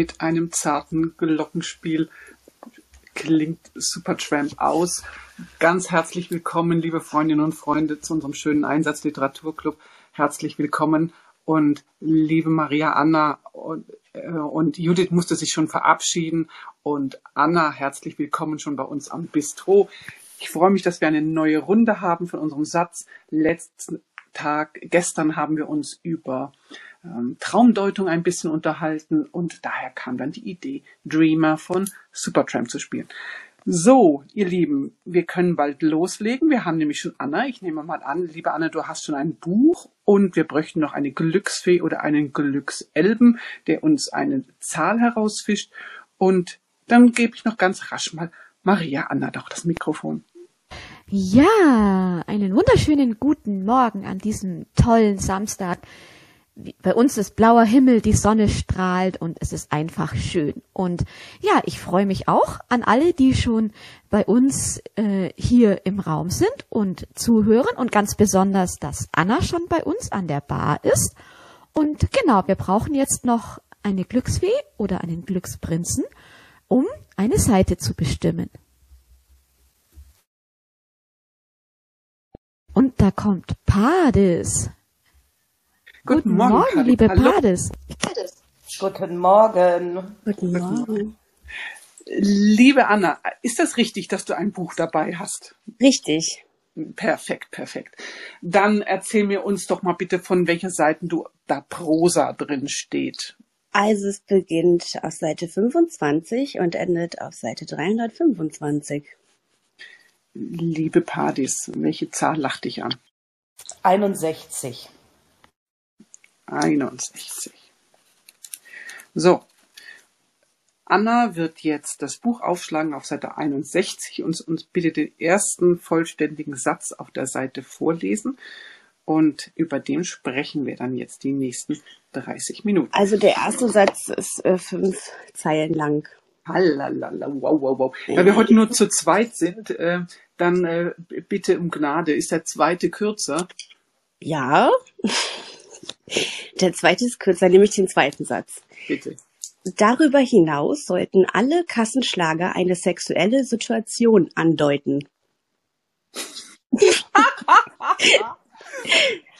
mit einem zarten Glockenspiel klingt Supertramp aus. Ganz herzlich willkommen, liebe Freundinnen und Freunde, zu unserem schönen Einsatzliteraturclub. Herzlich willkommen und liebe Maria Anna und, äh, und Judith musste sich schon verabschieden und Anna, herzlich willkommen schon bei uns am Bistro. Ich freue mich, dass wir eine neue Runde haben von unserem Satz. Letzten Tag, gestern haben wir uns über ähm, Traumdeutung ein bisschen unterhalten und daher kam dann die Idee, Dreamer von Supertramp zu spielen. So, ihr Lieben, wir können bald loslegen. Wir haben nämlich schon Anna. Ich nehme mal an, liebe Anna, du hast schon ein Buch und wir bräuchten noch eine Glücksfee oder einen Glückselben, der uns eine Zahl herausfischt. Und dann gebe ich noch ganz rasch mal Maria Anna doch das Mikrofon. Ja, wunderschönen guten Morgen an diesem tollen Samstag. Bei uns ist blauer Himmel, die Sonne strahlt und es ist einfach schön. Und ja, ich freue mich auch an alle, die schon bei uns äh, hier im Raum sind und zuhören und ganz besonders, dass Anna schon bei uns an der Bar ist. Und genau, wir brauchen jetzt noch eine Glücksfee oder einen Glücksprinzen, um eine Seite zu bestimmen. Und da kommt Pades. Guten Morgen, Karin. liebe Hallo. Pades. Guten Morgen. Guten Morgen. Liebe Anna, ist das richtig, dass du ein Buch dabei hast? Richtig. Perfekt, perfekt. Dann erzähl mir uns doch mal bitte, von welcher Seiten du da Prosa drin steht. Also es beginnt auf Seite 25 und endet auf Seite 325. Liebe Padis, welche Zahl lacht dich an? 61. 61. So. Anna wird jetzt das Buch aufschlagen auf Seite 61 und uns bitte den ersten vollständigen Satz auf der Seite vorlesen. Und über den sprechen wir dann jetzt die nächsten 30 Minuten. Also der erste Satz ist äh, fünf Zeilen lang. Halalala, wow, wow, wow. Da wir heute nur zu zweit sind, äh, dann äh, bitte um Gnade. Ist der zweite kürzer? Ja. Der zweite ist kürzer, nämlich den zweiten Satz. Bitte. Darüber hinaus sollten alle Kassenschlager eine sexuelle Situation andeuten.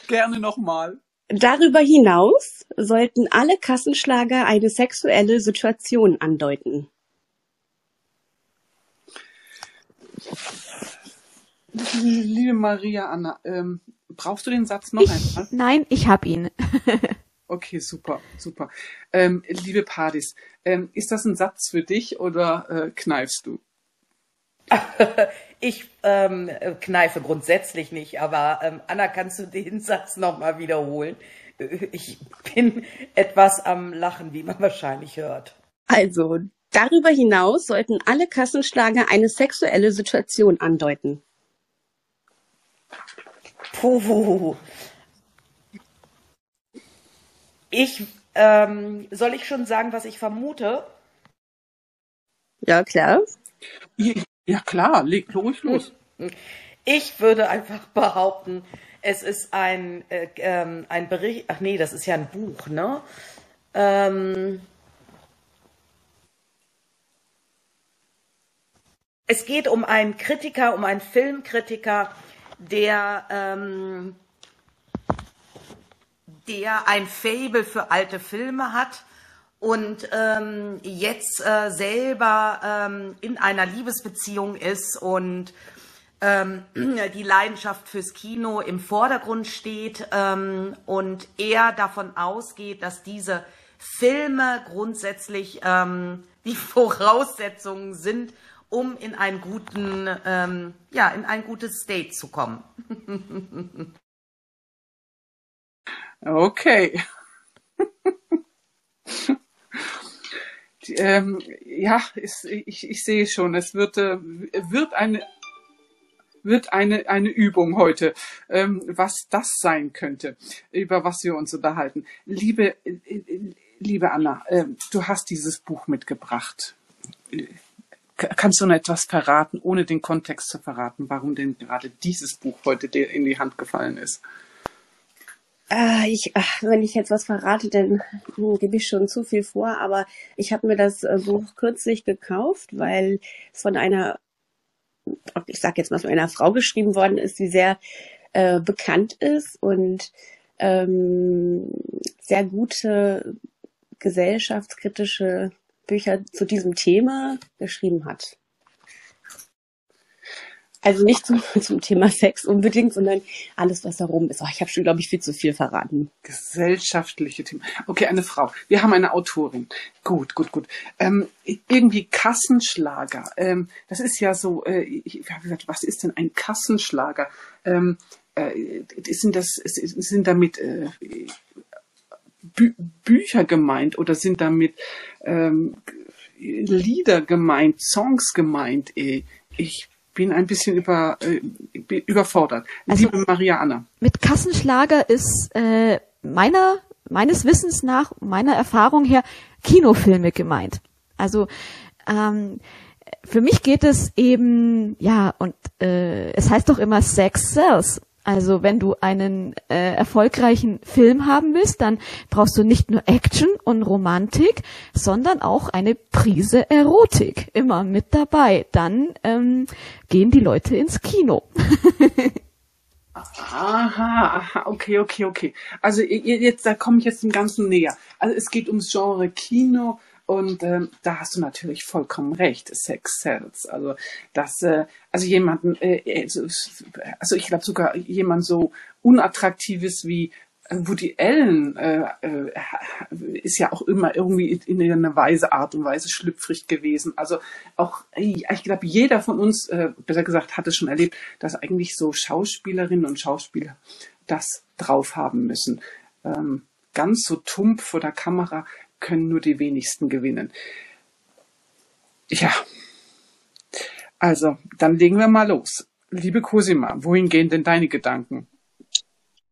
Gerne nochmal. Darüber hinaus sollten alle Kassenschlager eine sexuelle Situation andeuten. Liebe Maria Anna, ähm, brauchst du den Satz noch einmal? Nein, ich hab ihn. Okay, super, super. Ähm, liebe Padis, ähm, ist das ein Satz für dich oder äh, kneifst du? Ich ähm, kneife grundsätzlich nicht, aber ähm, Anna, kannst du den Satz nochmal wiederholen? Ich bin etwas am Lachen, wie man wahrscheinlich hört. Also, darüber hinaus sollten alle Kassenschlager eine sexuelle Situation andeuten. Puh. Ich, ähm, soll ich schon sagen, was ich vermute? Ja, klar. Ja, klar, leg ruhig los. Ich würde einfach behaupten, es ist ein, äh, ähm, ein Bericht, ach nee, das ist ja ein Buch, ne? Ähm, es geht um einen Kritiker, um einen Filmkritiker, der, ähm, der ein Fable für alte Filme hat und ähm, jetzt äh, selber ähm, in einer Liebesbeziehung ist und ähm, die Leidenschaft fürs Kino im Vordergrund steht ähm, und er davon ausgeht, dass diese Filme grundsätzlich ähm, die Voraussetzungen sind, um in einen guten, ähm, ja, in ein gutes State zu kommen. Okay. Ähm, ja, ist, ich, ich sehe schon, es wird, äh, wird eine wird eine, eine Übung heute, ähm, was das sein könnte, über was wir uns unterhalten. Liebe, äh, liebe Anna, äh, du hast dieses Buch mitgebracht. Kannst du noch etwas verraten, ohne den Kontext zu verraten, warum denn gerade dieses Buch heute dir in die Hand gefallen ist? Äh, ich, ach, wenn ich jetzt was verrate, dann hm, gebe ich schon zu viel vor. Aber ich habe mir das äh, Buch kürzlich gekauft, weil es von einer, ich sag jetzt mal, von einer Frau geschrieben worden ist, die sehr äh, bekannt ist und ähm, sehr gute gesellschaftskritische Bücher zu diesem Thema geschrieben hat. Also nicht zum, zum Thema Sex unbedingt, sondern alles, was darum ist. Oh, ich habe schon, glaube ich, viel zu viel verraten. Gesellschaftliche Themen. Okay, eine Frau. Wir haben eine Autorin. Gut, gut, gut. Ähm, irgendwie Kassenschlager. Ähm, das ist ja so, äh, ich habe gesagt, was ist denn ein Kassenschlager? Ähm, äh, sind das, sind damit äh, Bü Bücher gemeint oder sind damit ähm, Lieder gemeint, Songs gemeint? Äh, Ich bin ein bisschen über, äh, überfordert. Also- Liebe Maria Anna. Mit Kassenschlager ist äh, meiner meines Wissens nach, meiner Erfahrung her, Kinofilme gemeint. Also ähm, für mich geht es eben, ja, und äh, es heißt doch immer Sex sells. Also wenn du einen äh, erfolgreichen Film haben willst, dann brauchst du nicht nur Action und Romantik, sondern auch eine Prise Erotik immer mit dabei. Dann ähm, gehen die Leute ins Kino. Aha, aha, okay, okay, okay. Also jetzt, da komme ich jetzt dem Ganzen näher. Also es geht ums Genre Kino und ähm, da hast du natürlich vollkommen recht. Sex sells. Also das, äh, also jemanden, äh, also also ich glaube sogar jemand so unattraktives wie äh, Woody Allen äh, äh, ist ja auch immer irgendwie in einer Weise Art und Weise schlüpfrig gewesen. Also auch, äh, ich glaube, jeder von uns, äh, besser gesagt, hat es schon erlebt, dass eigentlich so Schauspielerinnen und Schauspieler das drauf haben müssen. Ähm, ganz so tump vor der Kamera können nur die wenigsten gewinnen. Ja, also dann legen wir mal los. Liebe Cosima, wohin gehen denn deine Gedanken?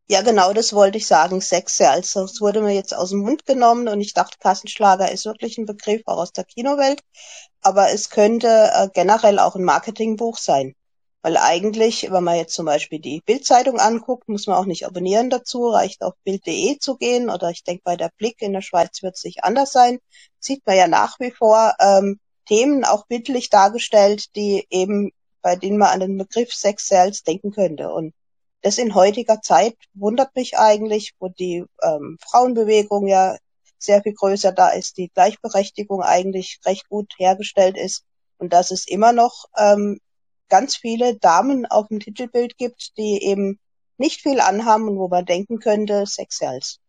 Ja, genau, das wollte ich sagen. Sex, ja, also es wurde mir jetzt aus dem Mund genommen und ich dachte, Kassenschlager ist wirklich ein Begriff auch aus der Kinowelt, aber es könnte äh, generell auch ein Marketingbuch sein. Weil eigentlich, wenn man jetzt zum Beispiel die Bildzeitung anguckt, muss man auch nicht abonnieren dazu, reicht auf bild.de zu gehen. Oder ich denke bei der Blick in der Schweiz wird es nicht anders sein, sieht man ja nach wie vor ähm, Themen auch bildlich dargestellt, die eben, bei denen man an den Begriff Sex Sales denken könnte. Und das in heutiger Zeit wundert mich eigentlich, wo die ähm, Frauenbewegung ja sehr viel größer da ist, die Gleichberechtigung eigentlich recht gut hergestellt ist. Und dass es immer noch ähm, ganz viele Damen auf dem Titelbild gibt, die eben nicht viel anhaben und wo man denken könnte, Sex sells.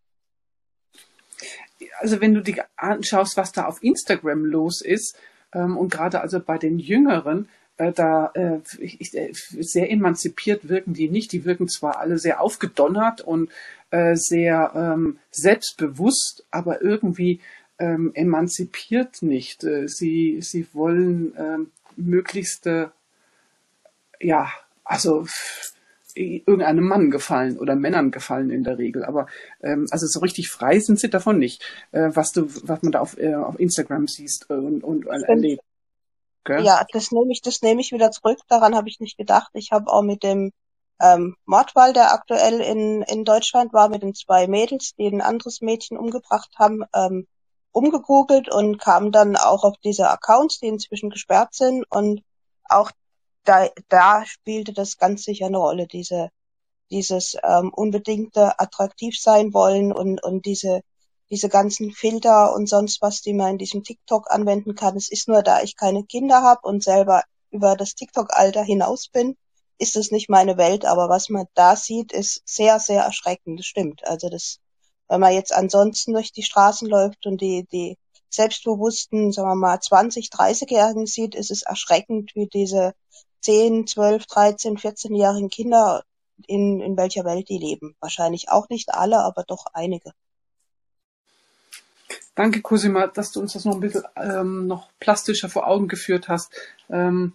Also wenn du dir anschaust, was da auf Instagram los ist, ähm, und gerade also bei den Jüngeren, äh, da äh, äh, sehr emanzipiert wirken die nicht. Die wirken zwar alle sehr aufgedonnert und äh, sehr ähm, selbstbewusst, aber irgendwie ähm, emanzipiert nicht. Sie, sie wollen ähm, möglichste, ja, also irgendeinem Mann gefallen oder Männern gefallen in der Regel. Aber ähm, also so richtig frei sind sie davon nicht, äh, was du, was man da auf, äh, auf Instagram siehst und, und erlebt. Gell? Ja, das nehme ich, das nehme ich wieder zurück. Daran habe ich nicht gedacht. Ich habe auch mit dem ähm, Mordfall, der aktuell in, in Deutschland war, mit den zwei Mädels, die ein anderes Mädchen umgebracht haben, ähm, umgegoogelt und kam dann auch auf diese Accounts, die inzwischen gesperrt sind. Und auch da, da spielte das ganz sicher eine Rolle, diese, dieses ähm, unbedingte attraktiv sein wollen und, und diese, diese ganzen Filter und sonst was, die man in diesem TikTok anwenden kann. Es ist nur, da ich keine Kinder habe und selber über das TikTok-Alter hinaus bin, ist es nicht meine Welt. Aber was man da sieht, ist sehr, sehr erschreckend. Das stimmt. Also das, wenn man jetzt ansonsten durch die Straßen läuft und die, die selbstbewussten, sagen wir mal, 20, 30-Jährigen sieht, ist es erschreckend, wie diese 10, 12, 13, 14-jährigen Kinder in, in welcher Welt die leben. Wahrscheinlich auch nicht alle, aber doch einige. Danke, Cosima, dass du uns das noch ein bisschen ähm, noch plastischer vor Augen geführt hast, ähm,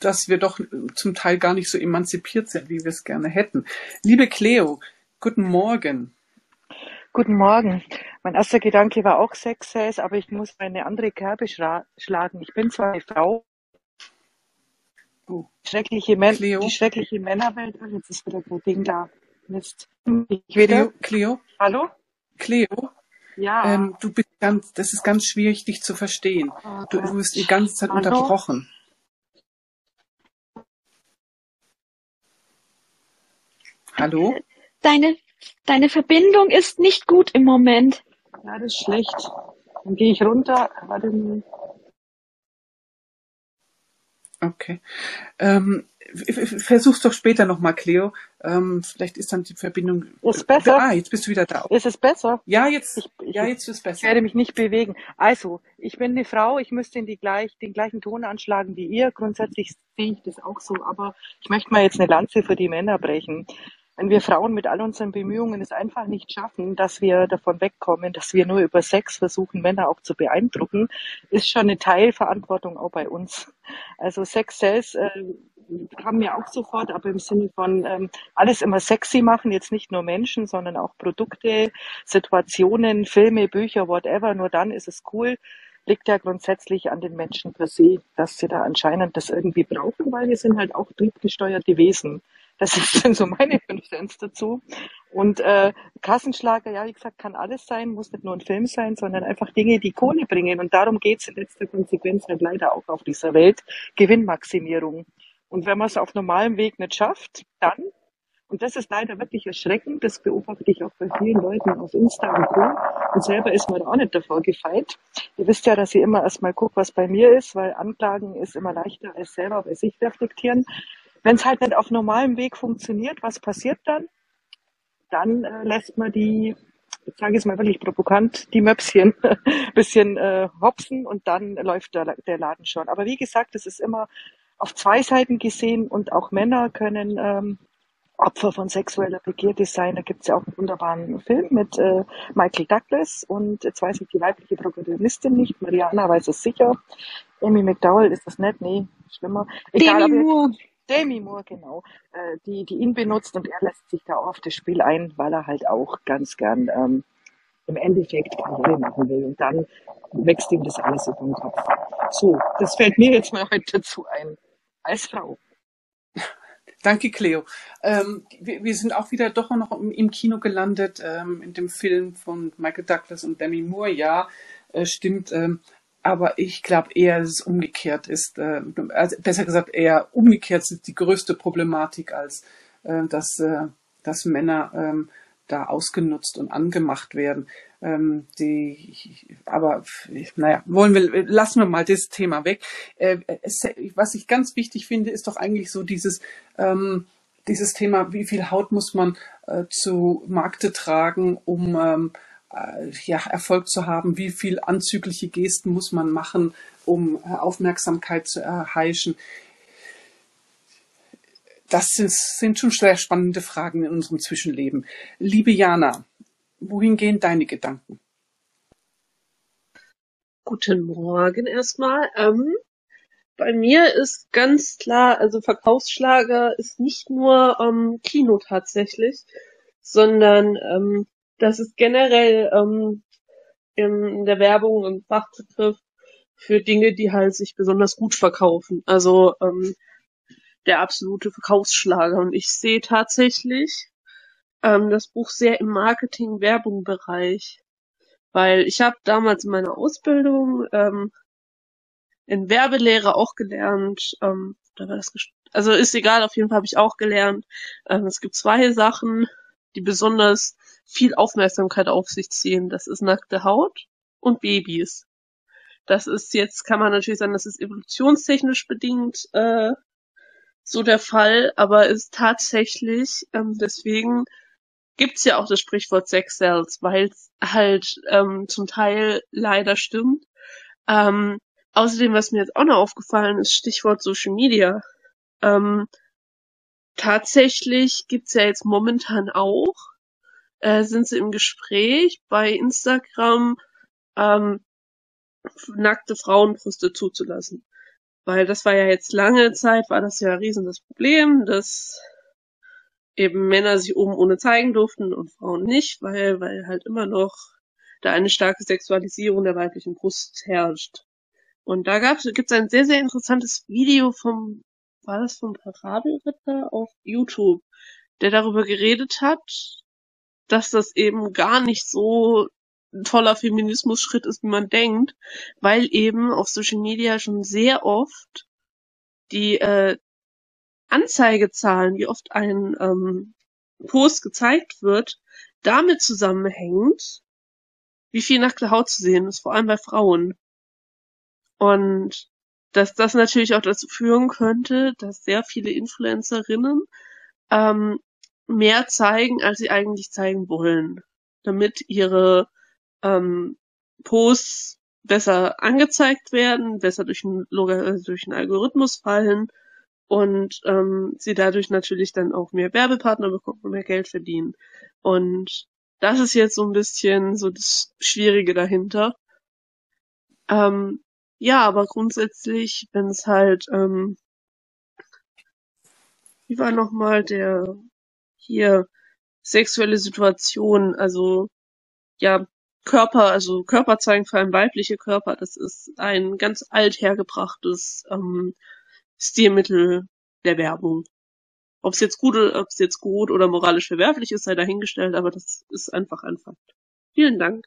dass wir doch zum Teil gar nicht so emanzipiert sind, wie wir es gerne hätten. Liebe Cleo, guten Morgen. Guten Morgen. Mein erster Gedanke war auch Sex aber ich muss eine andere Kerbe schlagen. Ich bin zwar eine Frau, schreckliche Män Cleo? die schreckliche Männerwelt. Ach, jetzt ist wieder kein Ding da. Mist. Ich wieder. Cleo, Cleo, Hallo? Cleo, Ja. ähm, du bist ganz, das ist ganz schwierig, dich zu verstehen. Oh Du, du Gott. wirst die ganze Zeit Hallo? unterbrochen. Hallo? Deine, deine Verbindung ist nicht gut im Moment. Ja, das ist schlecht. Dann gehe ich runter. Warte mal. Okay. Ähm, versuch's doch später nochmal, Cleo. Ähm, vielleicht ist dann die Verbindung. Ist besser? Ah, jetzt bist du wieder da. Ist es besser? Ja, jetzt, Ich, ich, ja, jetzt ist ich besser. werde mich nicht bewegen. Also, ich bin eine Frau, ich müsste in die gleich, den gleichen Ton anschlagen wie ihr. Grundsätzlich sehe ich das auch so, aber ich möchte mal jetzt eine Lanze für die Männer brechen. Wenn wir Frauen mit all unseren Bemühungen es einfach nicht schaffen, dass wir davon wegkommen, dass wir nur über Sex versuchen, Männer auch zu beeindrucken, ist schon eine Teilverantwortung auch bei uns. Also Sex Sales äh, haben wir auch sofort, aber im Sinne von ähm, alles immer sexy machen, jetzt nicht nur Menschen, sondern auch Produkte, Situationen, Filme, Bücher, whatever. Nur dann ist es cool. Liegt ja grundsätzlich an den Menschen per se, dass sie da anscheinend das irgendwie brauchen, weil wir sind halt auch triebgesteuerte Wesen. Das sind so meine fünf Cents dazu. Und äh, Kassenschlager, ja, wie gesagt, kann alles sein, muss nicht nur ein Film sein, sondern einfach Dinge, die Kohle bringen. Und darum geht's in letzter Konsequenz halt leider auch auf dieser Welt. Gewinnmaximierung. Und wenn man es auf normalem Weg nicht schafft, dann, und das ist leider wirklich erschreckend, das beobachte ich auch bei vielen Leuten auf Insta und Co. Und selber ist man da auch nicht davor gefeit. Ihr wisst ja, dass ich immer erstmal gucke, was bei mir ist, weil Anklagen ist immer leichter als selber bei sich reflektieren. Wenn es halt nicht auf normalem Weg funktioniert, was passiert dann? Dann äh, lässt man die, jetzt sage ich es mal wirklich provokant, die Möpschen bisschen äh, hopsen und dann läuft der, der Laden schon. Aber wie gesagt, es ist immer auf zwei Seiten gesehen und auch Männer können ähm, Opfer von sexueller Begierde sein. Da gibt es ja auch einen wunderbaren Film mit äh, Michael Douglas und jetzt weiß ich die weibliche Protagonistin nicht. Mariana weiß es sicher. Amy McDowell ist das nicht? Nee, schlimmer. Egal, Demi Moore. Demi Moore, genau, äh, die, die ihn benutzt und er lässt sich da auf das Spiel ein, weil er halt auch ganz gern ähm, im Endeffekt Karriere machen will. Und dann wächst ihm das alles über den Kopf. So, das fällt mir jetzt mal heute dazu ein. Als Frau. Danke, Cleo. Ähm, wir, wir sind auch wieder doch noch im, im Kino gelandet, ähm, in dem Film von Michael Douglas und Demi Moore. Ja, äh, stimmt. Ähm, aber ich glaube eher, dass es umgekehrt ist. Äh, also besser gesagt, eher umgekehrt ist die größte Problematik, als äh, dass, äh, dass Männer ähm, da ausgenutzt und angemacht werden. Ähm, die, aber naja, wollen wir, lassen wir mal das Thema weg. Äh, es, was ich ganz wichtig finde, ist doch eigentlich so dieses, ähm, dieses Thema, wie viel Haut muss man äh, zu Markte tragen, um ähm, äh, ja, Erfolg zu haben, wie viel anzügliche Gesten muss man machen, um äh, Aufmerksamkeit zu erheischen. Das sind, sind schon sehr spannende Fragen in unserem Zwischenleben. Liebe Jana, wohin gehen deine Gedanken? Guten Morgen erstmal. Ähm, bei mir ist ganz klar, also Verkaufsschlager ist nicht nur ähm, Kino tatsächlich, sondern ähm, das ist generell ähm, in der Werbung ein Fachbegriff für Dinge, die halt sich besonders gut verkaufen. Also ähm, der absolute Verkaufsschlager. Und ich sehe tatsächlich ähm, das Buch sehr im Marketing-Werbung-Bereich. Weil ich habe damals in meiner Ausbildung ähm, in Werbelehre auch gelernt. Ähm, da war das also ist egal, auf jeden Fall habe ich auch gelernt. Ähm, es gibt zwei Sachen, die besonders viel Aufmerksamkeit auf sich ziehen. Das ist nackte Haut und Babys. Das ist jetzt, kann man natürlich sagen, das ist evolutionstechnisch bedingt äh, so der Fall, aber ist tatsächlich, ähm, deswegen gibt's ja auch das Sprichwort Sex Sells, weil es halt ähm, zum Teil leider stimmt. Ähm, außerdem, was mir jetzt auch noch aufgefallen ist, Stichwort Social Media. Ähm, tatsächlich gibt's ja jetzt momentan auch, äh, sind sie im Gespräch bei Instagram, ähm, nackte Frauenbrüste zuzulassen. Weil das war ja jetzt lange Zeit, war das ja ein das Problem, dass eben Männer sich oben ohne zeigen durften und Frauen nicht, weil, weil halt immer noch da eine starke Sexualisierung der weiblichen Brust herrscht. Und da gab's, gibt's ein sehr, sehr interessantes Video vom, war das vom Parabelritter auf YouTube, der darüber geredet hat, dass das eben gar nicht so ein toller Feminismus-Schritt ist, wie man denkt, weil eben auf Social Media schon sehr oft die äh, Anzeigezahlen, wie oft ein ähm, Post gezeigt wird, damit zusammenhängt, wie viel nackte Haut zu sehen ist, vor allem bei Frauen. Und dass das natürlich auch dazu führen könnte, dass sehr viele Influencerinnen ähm, mehr zeigen, als sie eigentlich zeigen wollen, damit ihre ähm, Posts besser angezeigt werden, besser durch einen, äh, durch einen Algorithmus fallen und ähm, sie dadurch natürlich dann auch mehr Werbepartner bekommen und mehr Geld verdienen. Und das ist jetzt so ein bisschen so das Schwierige dahinter. Ähm, ja, aber grundsätzlich, wenn es halt, ähm, wie war nochmal der hier sexuelle Situation, also ja, Körper, also Körper zeigen, vor allem weibliche Körper, das ist ein ganz alt hergebrachtes ähm, Stilmittel der Werbung. Ob es jetzt gut, ob es jetzt gut oder moralisch verwerflich ist, sei dahingestellt, aber das ist einfach ein Fakt. Vielen Dank.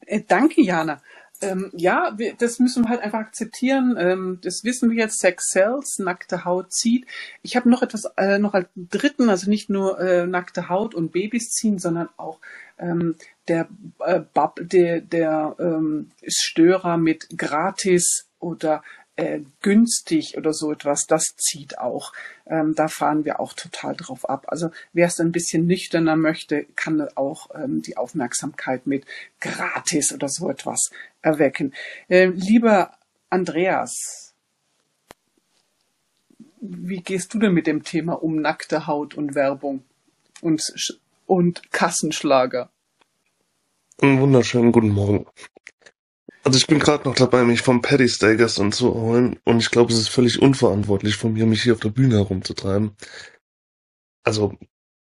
Äh, danke, Jana. Ähm, ja, wir, das müssen wir halt einfach akzeptieren. Ähm, das wissen wir jetzt. Sex sells, nackte Haut zieht. Ich habe noch etwas, äh, noch als dritten, also nicht nur äh, nackte Haut und Babys ziehen, sondern auch ähm, der, äh, Bub, der, der ähm, Störer mit gratis oder äh, günstig oder so etwas, das zieht auch. Ähm, da fahren wir auch total drauf ab. Also wer es ein bisschen nüchterner möchte, kann auch ähm, die Aufmerksamkeit mit gratis oder so etwas erwecken. Äh, lieber Andreas, wie gehst du denn mit dem Thema um nackte Haut und Werbung und, und Kassenschlager? Einen wunderschönen guten Morgen. Also ich bin gerade noch dabei, mich vom Paddy Stay gestern zu erholen und ich glaube, es ist völlig unverantwortlich von mir, mich hier auf der Bühne herumzutreiben. Also,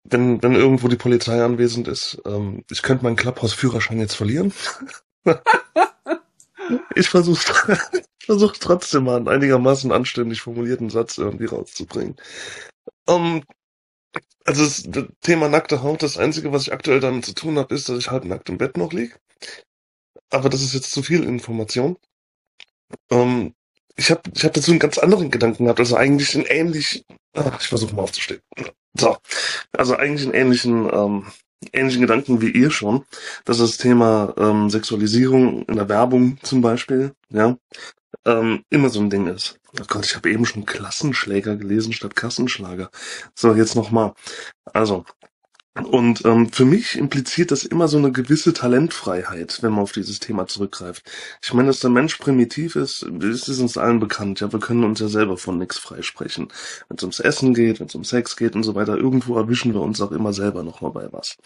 wenn, wenn irgendwo die Polizei anwesend ist, ähm, ich könnte meinen Clubhouse-Führerschein jetzt verlieren. ich versuche versuch trotzdem mal einen einigermaßen anständig formulierten Satz irgendwie rauszubringen. Ähm, also das, das Thema nackte Haut, das Einzige, was ich aktuell damit zu tun habe, ist, dass ich halb nackt im Bett noch lieg. Aber das ist jetzt zu viel Information. Ähm, ich habe ich hab dazu einen ganz anderen Gedanken gehabt, also eigentlich einen ähnlich, ah, ich versuche mal aufzustehen. So, also eigentlich einen ähnlichen, ähm, ähnlichen Gedanken wie ihr schon, dass das Thema ähm, Sexualisierung in der Werbung zum Beispiel, ja, ähm, immer so ein Ding ist. Oh Gott, ich habe eben schon Klassenschläger gelesen statt Kassenschlager. So, jetzt nochmal. Also, und ähm, für mich impliziert das immer so eine gewisse Talentfreiheit, wenn man auf dieses Thema zurückgreift. Ich meine, dass der Mensch primitiv ist, ist ist uns allen bekannt. Ja, wir können uns ja selber von nichts freisprechen. Wenn es ums Essen geht, wenn es um Sex geht und so weiter, irgendwo erwischen wir uns auch immer selber nochmal bei was.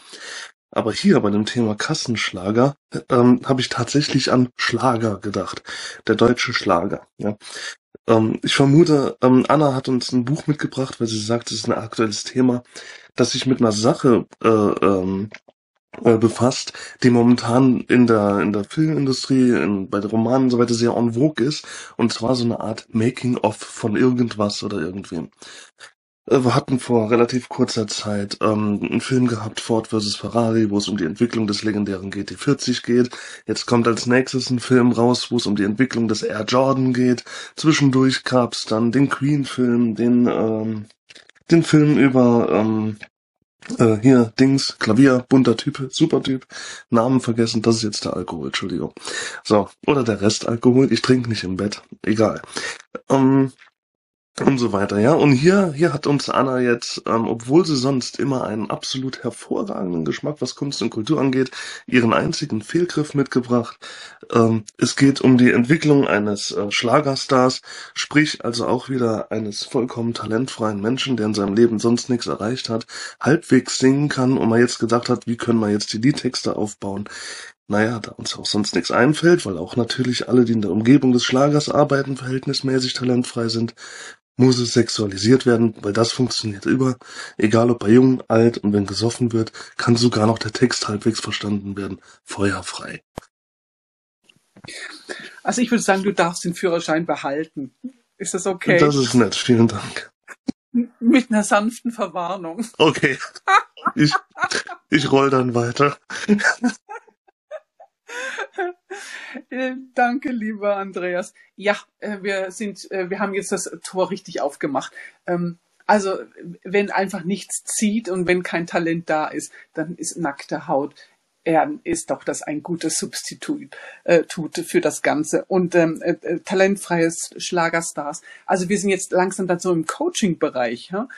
Aber hier bei dem Thema Kassenschlager ähm, habe ich tatsächlich an Schlager gedacht. Der deutsche Schlager. Ja. Ähm, ich vermute, ähm, Anna hat uns ein Buch mitgebracht, weil sie sagt, es ist ein aktuelles Thema, das sich mit einer Sache äh, ähm, äh, befasst, die momentan in der in der Filmindustrie, in, bei den Romanen und so weiter sehr en vogue ist, und zwar so eine Art Making-of von irgendwas oder irgendwem. Äh, Wir hatten vor relativ kurzer Zeit ähm, einen Film gehabt, Ford vs. Ferrari, wo es um die Entwicklung des legendären GT40 geht. Jetzt kommt als nächstes ein Film raus, wo es um die Entwicklung des Air Jordan geht. Zwischendurch gab's dann den Queen-Film, den ähm, den Film über ähm, äh, hier Dings, Klavier, bunter Typ, super Typ, Namen vergessen, das ist jetzt der Alkohol, Entschuldigung. So, oder der Rest Alkohol, ich trinke nicht im Bett, egal. Ähm, und so weiter, ja. Und hier, hier hat uns Anna jetzt, ähm, obwohl sie sonst immer einen absolut hervorragenden Geschmack, was Kunst und Kultur angeht, ihren einzigen Fehlgriff mitgebracht. Ähm, es geht um die Entwicklung eines äh, Schlagerstars, sprich also auch wieder eines vollkommen talentfreien Menschen, der in seinem Leben sonst nichts erreicht hat, halbwegs singen kann und man jetzt gedacht hat, wie können wir jetzt die Liedtexte aufbauen. Naja, da uns auch sonst nichts einfällt, weil auch natürlich alle, die in der Umgebung des Schlagers arbeiten, verhältnismäßig talentfrei sind, muss es sexualisiert werden, weil das funktioniert immer. Egal ob bei jung, alt und wenn gesoffen wird, kann sogar noch der Text halbwegs verstanden werden. Feuerfrei. Also ich würde sagen, du darfst den Führerschein behalten. Ist das okay? Das ist nett, vielen Dank. Mit einer sanften Verwarnung. Okay. Ich, ich roll dann weiter. Äh, Danke, lieber Andreas. Ja, äh, wir sind, äh, wir haben jetzt das Tor richtig aufgemacht. Ähm, Also, wenn einfach nichts zieht und wenn kein Talent da ist, dann ist nackte Haut er ist doch das ein gutes Substitut tut für das Ganze und ähm, äh, äh, talentfreies Schlagerstars. Also wir sind jetzt langsam dann so im Coaching-Bereich ja?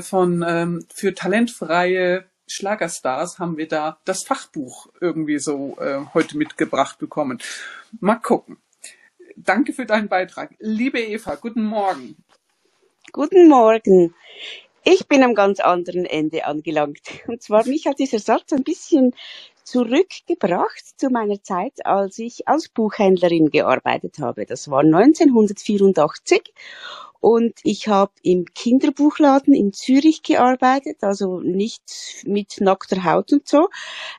von ähm, für talentfreie Schlagerstars haben wir da das Fachbuch irgendwie so äh, heute mitgebracht bekommen. Mal gucken. Danke für deinen Beitrag. Liebe Eva, guten Morgen. Guten Morgen. Ich bin am ganz anderen Ende angelangt. Und zwar mich hat dieser Satz ein bisschen zurückgebracht zu meiner Zeit, als ich als Buchhändlerin gearbeitet habe. Das war 1984 und ich habe im Kinderbuchladen in Zürich gearbeitet, also nicht mit nackter Haut und so.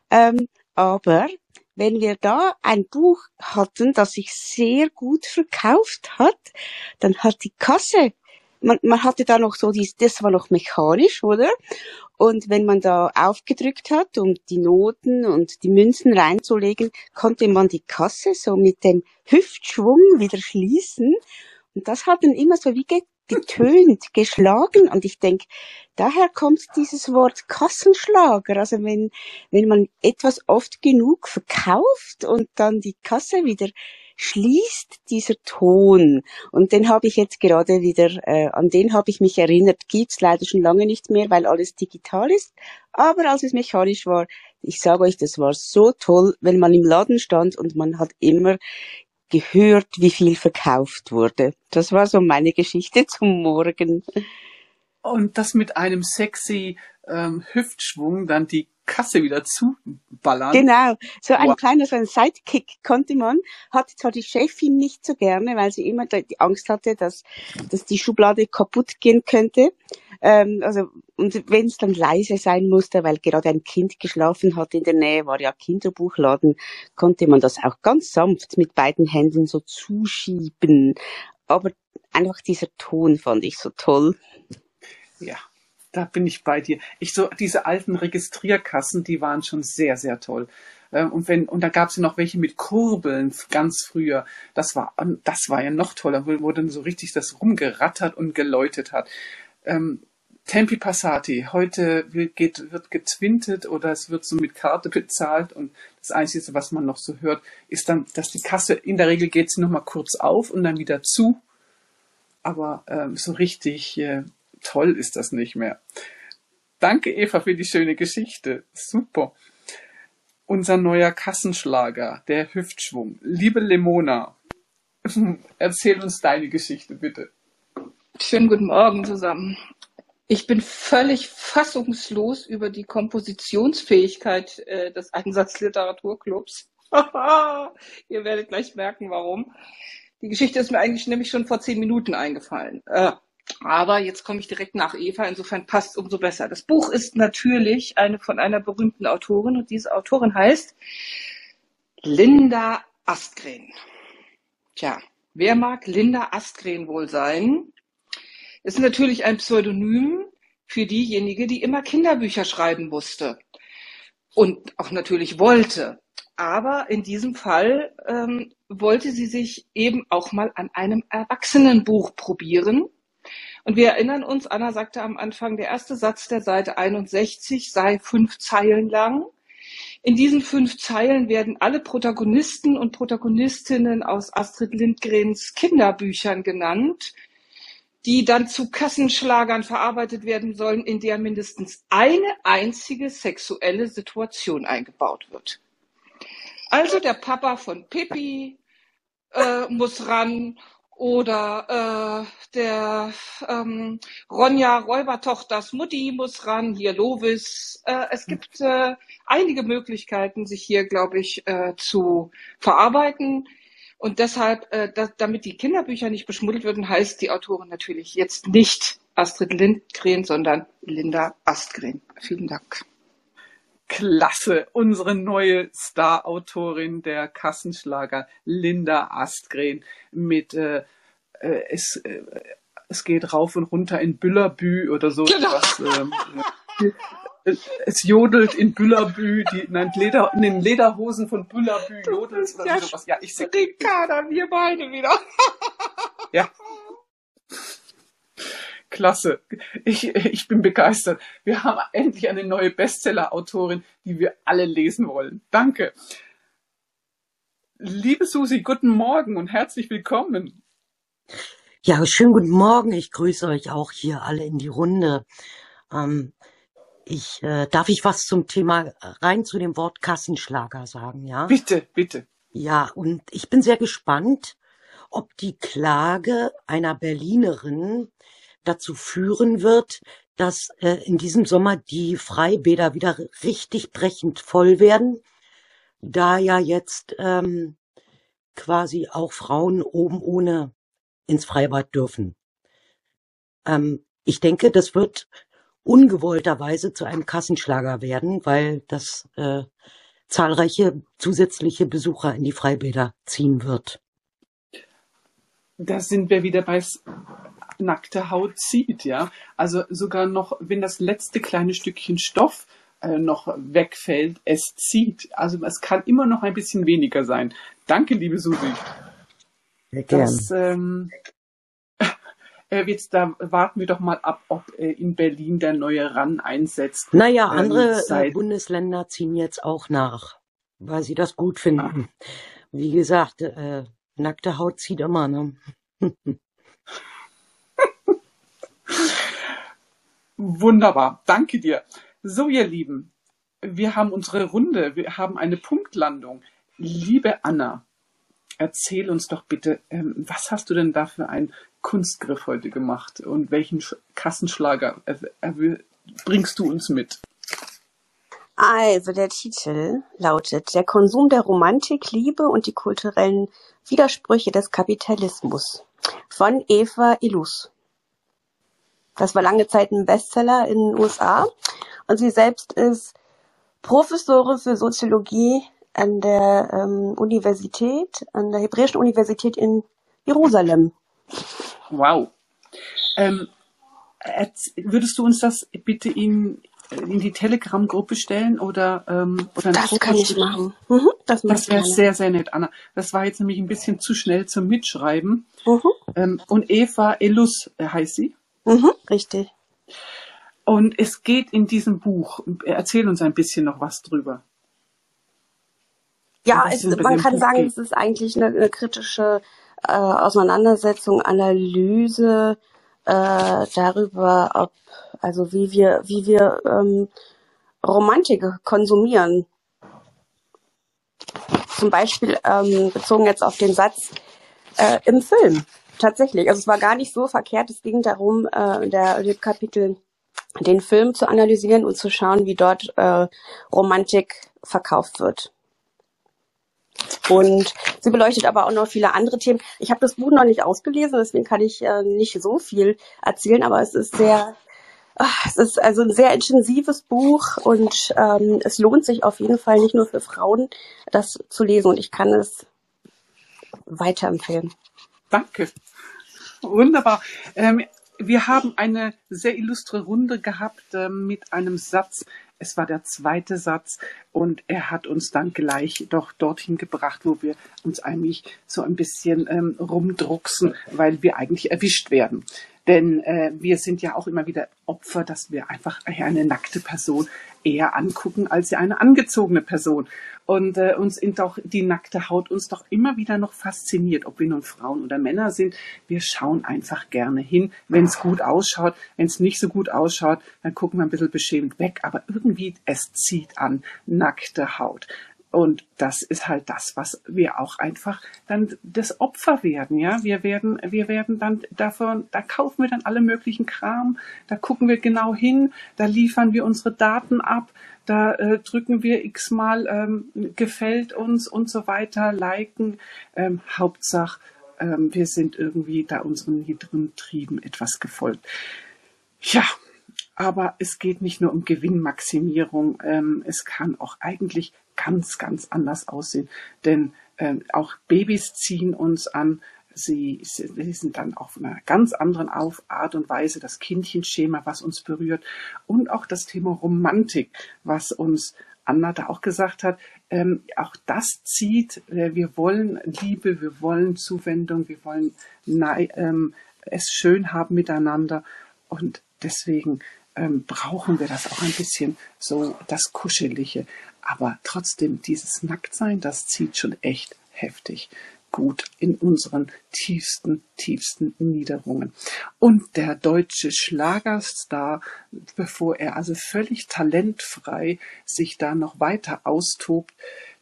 Ähm, aber wenn wir da ein Buch hatten, das sich sehr gut verkauft hat, dann hat die Kasse man, man hatte da noch so dies, das war noch mechanisch, oder? Und wenn man da aufgedrückt hat, um die Noten und die Münzen reinzulegen, konnte man die Kasse so mit dem Hüftschwung wieder schließen. Und das hat dann immer so wie ge- getönt, geschlagen. Und ich denk, daher kommt dieses Wort Kassenschlager. Also wenn, wenn man etwas oft genug verkauft und dann die Kasse wieder schließt dieser Ton. Und den habe ich jetzt gerade wieder, äh, an den habe ich mich erinnert, gibt's leider schon lange nicht mehr, weil alles digital ist. Aber als es mechanisch war, ich sage euch, das war so toll, wenn man im Laden stand und man hat immer gehört, wie viel verkauft wurde. Das war so meine Geschichte zum Morgen. Und das mit einem sexy ähm, Hüftschwung dann die Kasse wieder zuballern. Genau, so ein Wow. kleiner so ein Sidekick konnte man, hatte zwar die Chefin nicht so gerne, weil sie immer die Angst hatte, dass, dass die Schublade kaputt gehen könnte. Ähm, also, und wenn es dann leise sein musste, weil gerade ein Kind geschlafen hat in der Nähe, war ja Kinderbuchladen, konnte man das auch ganz sanft mit beiden Händen so zuschieben. Aber einfach dieser Ton fand ich so toll. Ja, da bin ich bei dir. Ich so, diese alten Registrierkassen, die waren schon sehr, sehr toll. Ähm, Und wenn, und da gab es ja noch welche mit Kurbeln ganz früher. Das war, das war ja noch toller, wo, wo dann so richtig das rumgerattert und geläutet hat. Ähm, Tempi Passati, heute wird, geht, wird getwintet oder es wird so mit Karte bezahlt und das Einzige, was man noch so hört, ist dann, dass die Kasse, in der Regel geht sie nochmal kurz auf und dann wieder zu, aber ähm, so richtig äh, toll ist das nicht mehr. Danke Eva für die schöne Geschichte, super. Unser neuer Kassenschlager, der Hüftschwung. Liebe Lemona, erzähl uns deine Geschichte bitte. Schönen guten Morgen zusammen. Ich bin völlig fassungslos über die Kompositionsfähigkeit äh, des Einsatzliteraturclubs. Ihr werdet gleich merken, warum. Die Geschichte ist mir eigentlich nämlich schon vor zehn Minuten eingefallen. Äh, aber jetzt komme ich direkt nach Eva, insofern passt umso besser. Das Buch ist natürlich eine von einer berühmten Autorin und diese Autorin heißt Linda Astgren. Tja, wer mag Linda Astgren wohl sein? Ist natürlich ein Pseudonym für diejenige, die immer Kinderbücher schreiben musste und auch natürlich wollte. Aber in diesem Fall ähm, wollte sie sich eben auch mal an einem Erwachsenenbuch probieren. Und wir erinnern uns, Anna sagte am Anfang, der erste Satz der Seite 61 sei fünf Zeilen lang. In diesen fünf Zeilen werden alle Protagonisten und Protagonistinnen aus Astrid Lindgrens Kinderbüchern genannt, die dann zu Kassenschlagern verarbeitet werden sollen, in der mindestens eine einzige sexuelle Situation eingebaut wird. Also der Papa von Pippi äh, muss ran oder äh, der ähm, Ronja Räubertochters Mutti muss ran, hier Lovis. Äh, es gibt äh, einige Möglichkeiten, sich hier, glaube ich, äh, zu verarbeiten. Und deshalb, äh, da, damit die Kinderbücher nicht beschmuddelt würden, heißt die Autorin natürlich jetzt nicht Astrid Lindgren, sondern Linda Astgren. Vielen Dank. Klasse, unsere neue Star-Autorin der Kassenschlager, Linda Astgren, mit äh, äh, es, äh, es geht rauf und runter in Büllerbü oder so Genau. etwas. Ähm, äh, es jodelt in Büllerbü, die nein, Leder, in den Lederhosen von Büllerbü jodelt oder Ja, so sowas. Ja, ich sehe. Ricarda, wir beide wieder. Ja. Klasse. Ich, ich bin begeistert. Wir haben endlich eine neue Bestseller-Autorin, die wir alle lesen wollen. Danke. Liebe Susi, guten Morgen und herzlich willkommen. Ja, schönen guten Morgen. Ich grüße euch auch hier alle in die Runde. Ähm, ich äh, darf ich was zum Thema rein zu dem Wort Kassenschlager sagen, ja? Bitte, bitte. Ja, und ich bin sehr gespannt, ob die Klage einer Berlinerin dazu führen wird, dass äh, in diesem Sommer die Freibäder wieder richtig brechend voll werden, da ja jetzt ähm, quasi auch Frauen oben ohne ins Freibad dürfen. Ähm, ich denke, das wird ungewollterweise zu einem Kassenschlager werden, weil das äh, zahlreiche zusätzliche Besucher in die Freibäder ziehen wird. Da sind wir wieder bei nackte Haut zieht, ja. Also sogar noch, wenn das letzte kleine Stückchen Stoff äh, noch wegfällt, es zieht. Also es kann immer noch ein bisschen weniger sein. Danke, liebe Susi. Sehr. Das, ähm, äh, jetzt da warten wir doch mal ab, ob äh, in Berlin der neue RAN einsetzt. Naja, Ähm, andere äh, seit, Bundesländer ziehen jetzt auch nach, weil sie das gut finden. Wie gesagt, äh, nackte Haut zieht immer, ne? wunderbar. Danke dir. So, ihr Lieben, wir haben unsere Runde. Wir haben eine Punktlandung. Liebe Anna, erzähl uns doch bitte, ähm, was hast du denn da für einen Kunstgriff heute gemacht und welchen Sch Kassenschlager bringst du uns mit? Also der Titel lautet Der Konsum der Romantik, Liebe und die kulturellen Widersprüche des Kapitalismus von Eva Illus. Das war lange Zeit ein Bestseller in den USA und sie selbst ist Professorin für Soziologie an der ähm, Universität, an der Hebräischen Universität in Jerusalem. Wow. Ähm, würdest du uns das bitte in, in die Telegram-Gruppe stellen oder, ähm, oder Das Foto kann ich machen. Mhm, das Das wäre sehr, sehr nett, Anna. Das war jetzt nämlich ein bisschen zu schnell zum Mitschreiben. Mhm, Ähm, und Eva Elus heißt sie. Mhm, richtig. Und es geht in diesem Buch, erzähl uns ein bisschen noch was drüber. Ja, es, man kann Buch sagen, geht. es ist eigentlich eine, eine kritische äh, Auseinandersetzung, Analyse äh, darüber, ob also wie wir wie wir ähm, Romantik konsumieren. Zum Beispiel ähm, bezogen jetzt auf den Satz äh, im Film. Tatsächlich. Also es war gar nicht so verkehrt. Es ging darum, äh, in der Kapitel den Film zu analysieren und zu schauen, wie dort äh, Romantik verkauft wird. Und sie beleuchtet aber auch noch viele andere Themen. Ich habe das Buch noch nicht ausgelesen, deswegen kann ich äh, nicht so viel erzählen, aber es ist sehr, ach, es ist also ein sehr intensives Buch und ähm, es lohnt sich auf jeden Fall nicht nur für Frauen, das zu lesen und ich kann es weiterempfehlen. Danke. Wunderbar. Ähm, wir haben eine sehr illustre Runde gehabt ähm, mit einem Satz. Es war der zweite Satz und er hat uns dann gleich doch dorthin gebracht, wo wir uns eigentlich so ein bisschen ähm, rumdrucksen, weil wir eigentlich erwischt werden. Denn äh, wir sind ja auch immer wieder Opfer, dass wir einfach eine nackte Person eher angucken als eine angezogene Person. Und äh, uns in doch die nackte Haut uns doch immer wieder noch fasziniert, ob wir nun Frauen oder Männer sind. Wir schauen einfach gerne hin, wenn es gut ausschaut. Wenn es nicht so gut ausschaut, dann gucken wir ein bisschen beschämt weg. Aber irgendwie, es zieht an, nackte Haut. Und das ist halt das, was wir auch einfach dann das Opfer werden, ja. Wir werden, wir werden dann davon, da kaufen wir dann alle möglichen Kram, da gucken wir genau hin, da liefern wir unsere Daten ab, da äh, drücken wir x-mal, ähm, gefällt uns und so weiter, liken. Ähm, Hauptsache, ähm, wir sind irgendwie da unseren niederen Trieben etwas gefolgt. Ja, aber es geht nicht nur um Gewinnmaximierung, ähm, es kann auch eigentlich ganz, ganz anders aussehen. Denn ähm, auch Babys ziehen uns an, sie, sie sind dann auf einer ganz anderen auf Art und Weise. Das Kindchenschema, was uns berührt. Und auch das Thema Romantik, was uns Anna da auch gesagt hat, ähm, auch das zieht, äh, wir wollen Liebe, wir wollen Zuwendung, wir wollen ähm, es schön haben miteinander. Und deswegen ähm, brauchen wir das auch ein bisschen so das Kuschelige. Aber trotzdem, dieses Nacktsein, das zieht schon echt heftig gut in unseren tiefsten, tiefsten Niederungen. Und der deutsche Schlagerstar, bevor er also völlig talentfrei sich da noch weiter austobt,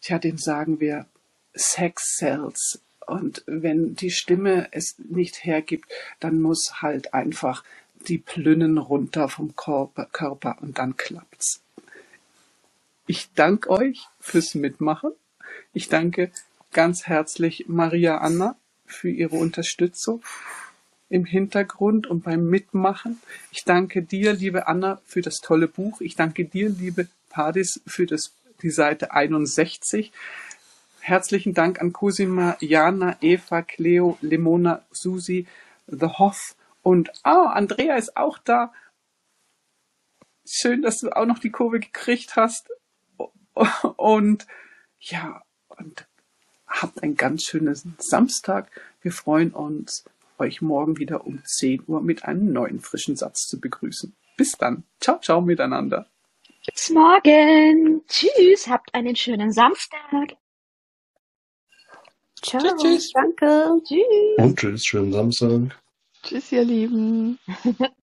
tja, dem sagen wir Sex sells. Und wenn die Stimme es nicht hergibt, dann muss halt einfach die Plünnen runter vom Körper, Körper und dann klappt's. Ich danke euch fürs Mitmachen. Ich danke ganz herzlich Maria Anna für ihre Unterstützung im Hintergrund und beim Mitmachen. Ich danke dir, liebe Anna, für das tolle Buch. Ich danke dir, liebe Padis, für das, die Seite 61. Herzlichen Dank an Cosima, Jana, Eva, Cleo, Lemona, Susi, The Hoff und ah, Andrea ist auch da. Schön, dass du auch noch die Kurve gekriegt hast. Und ja, und habt einen ganz schönen Samstag. Wir freuen uns, euch morgen wieder um 10 Uhr mit einem neuen frischen Satz zu begrüßen. Bis dann. Ciao, ciao miteinander. Bis morgen. Tschüss. Habt einen schönen Samstag. Ciao, Tschüss, tschüss. danke. Tschüss. Und tschüss, schönen Samstag. Tschüss, ihr Lieben.